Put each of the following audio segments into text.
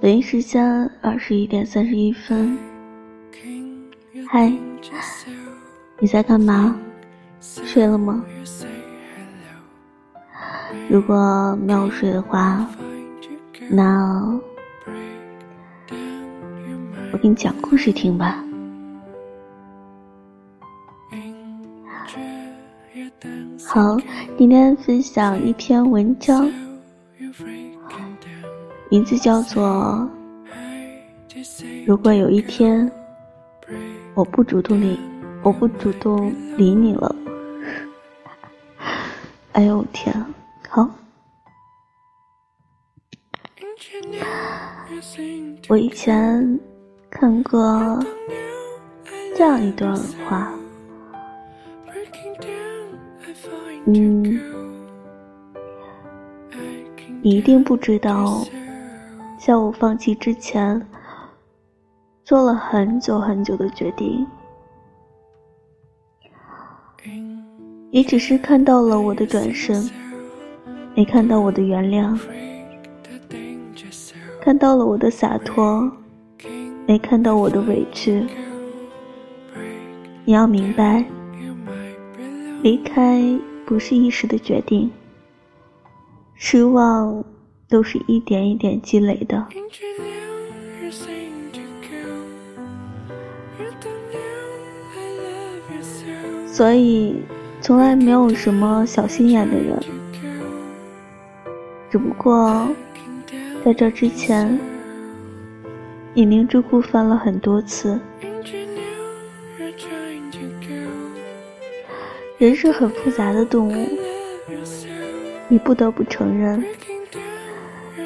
北京时间二十一点三十一分。嗨，你在干嘛？睡了吗？如果没有睡的话，那我给你讲故事听吧。好，今天分享一篇文章。名字叫做“如果有一天我不主动理我不主动理你了”，哎呦天，好，我以前看过这样一段话，嗯，你一定不知道。在我放弃之前，做了很久很久的决定。你只是看到了我的转身，没看到我的原谅；看到了我的洒脱，没看到我的委屈。你要明白，离开不是一时的决定，失望。都是一点一点积累的，所以从来没有什么小心眼的人。只不过在这之前，你明知故犯了很多次。人是很复杂的动物，你不得不承认。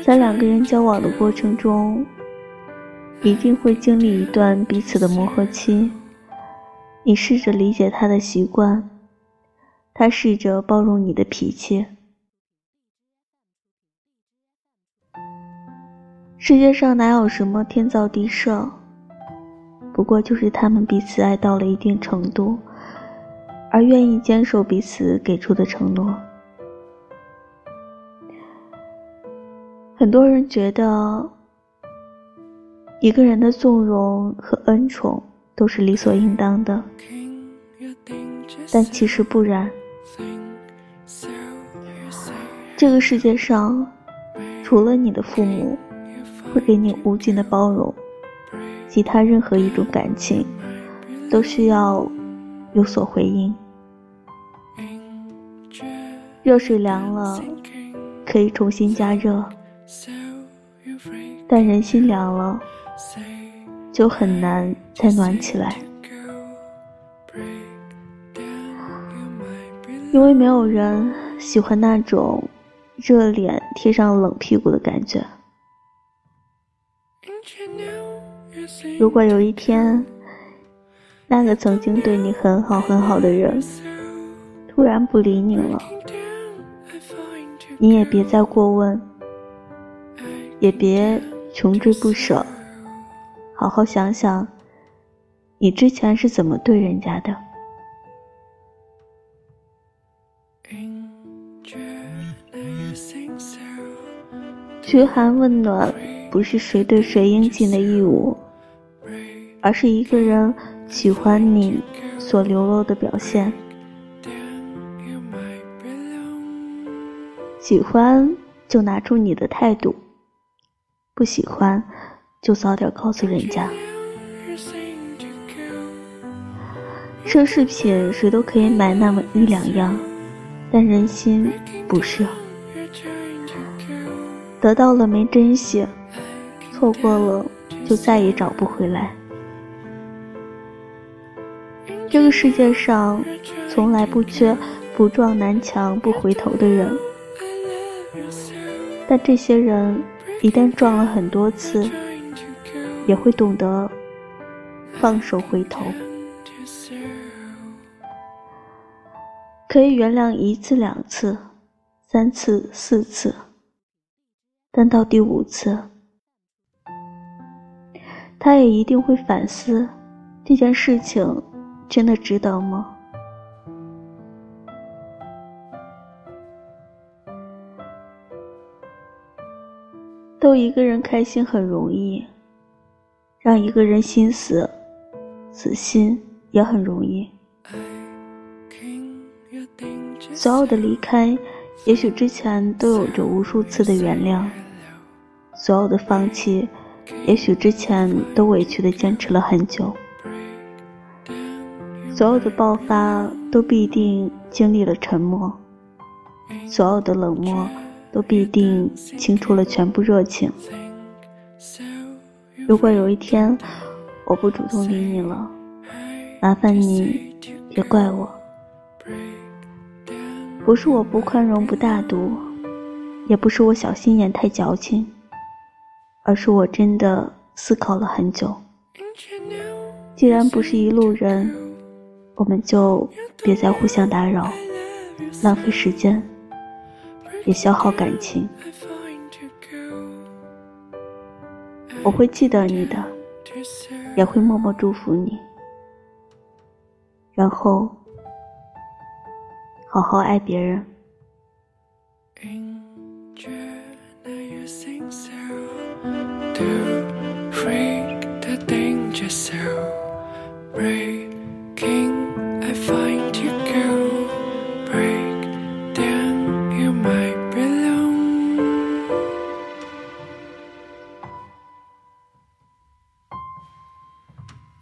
在两个人交往的过程中，一定会经历一段彼此的磨合期。你试着理解他的习惯，他试着包容你的脾气。世界上哪有什么天造地设？不过就是他们彼此爱到了一定程度，而愿意坚守彼此给出的承诺。很多人觉得，一个人的纵容和恩宠都是理所应当的，但其实不然。这个世界上，除了你的父母会给你无尽的包容，其他任何一种感情都需要有所回应。热水凉了，可以重新加热。但人心凉了，就很难再暖起来。因为没有人喜欢那种热脸贴上冷屁股的感觉。如果有一天，那个曾经对你很好很好的人突然不理你了，你也别再过问。也别穷追不舍，好好想想，你之前是怎么对人家的？嘘寒问暖不是谁对谁应尽的义务，而是一个人喜欢你所流露的表现。喜欢就拿出你的态度。不喜欢，就早点告诉人家。奢侈品谁都可以买那么一两样，但人心不是。得到了没珍惜，错过了就再也找不回来。这个世界上从来不缺不撞南墙不回头的人，但这些人。一旦撞了很多次，也会懂得放手回头。可以原谅一次、两次、三次、四次，但到第五次，他也一定会反思这件事情真的值得吗？逗一个人开心很容易，让一个人心死，死心也很容易。所有的离开，也许之前都有着无数次的原谅；所有的放弃，也许之前都委屈的坚持了很久；所有的爆发，都必定经历了沉默；所有的冷漠，都必定倾出了全部热情。如果有一天我不主动理你了，麻烦你别怪我。不是我不宽容不大度，也不是我小心眼太矫情，而是我真的思考了很久。既然不是一路人，我们就别再互相打扰，浪费时间，也消耗感情。我会记得你的，也会默默祝福你，然后。好好爱别人。trying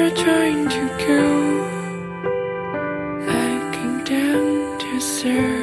you're trying to go, I came down to serve.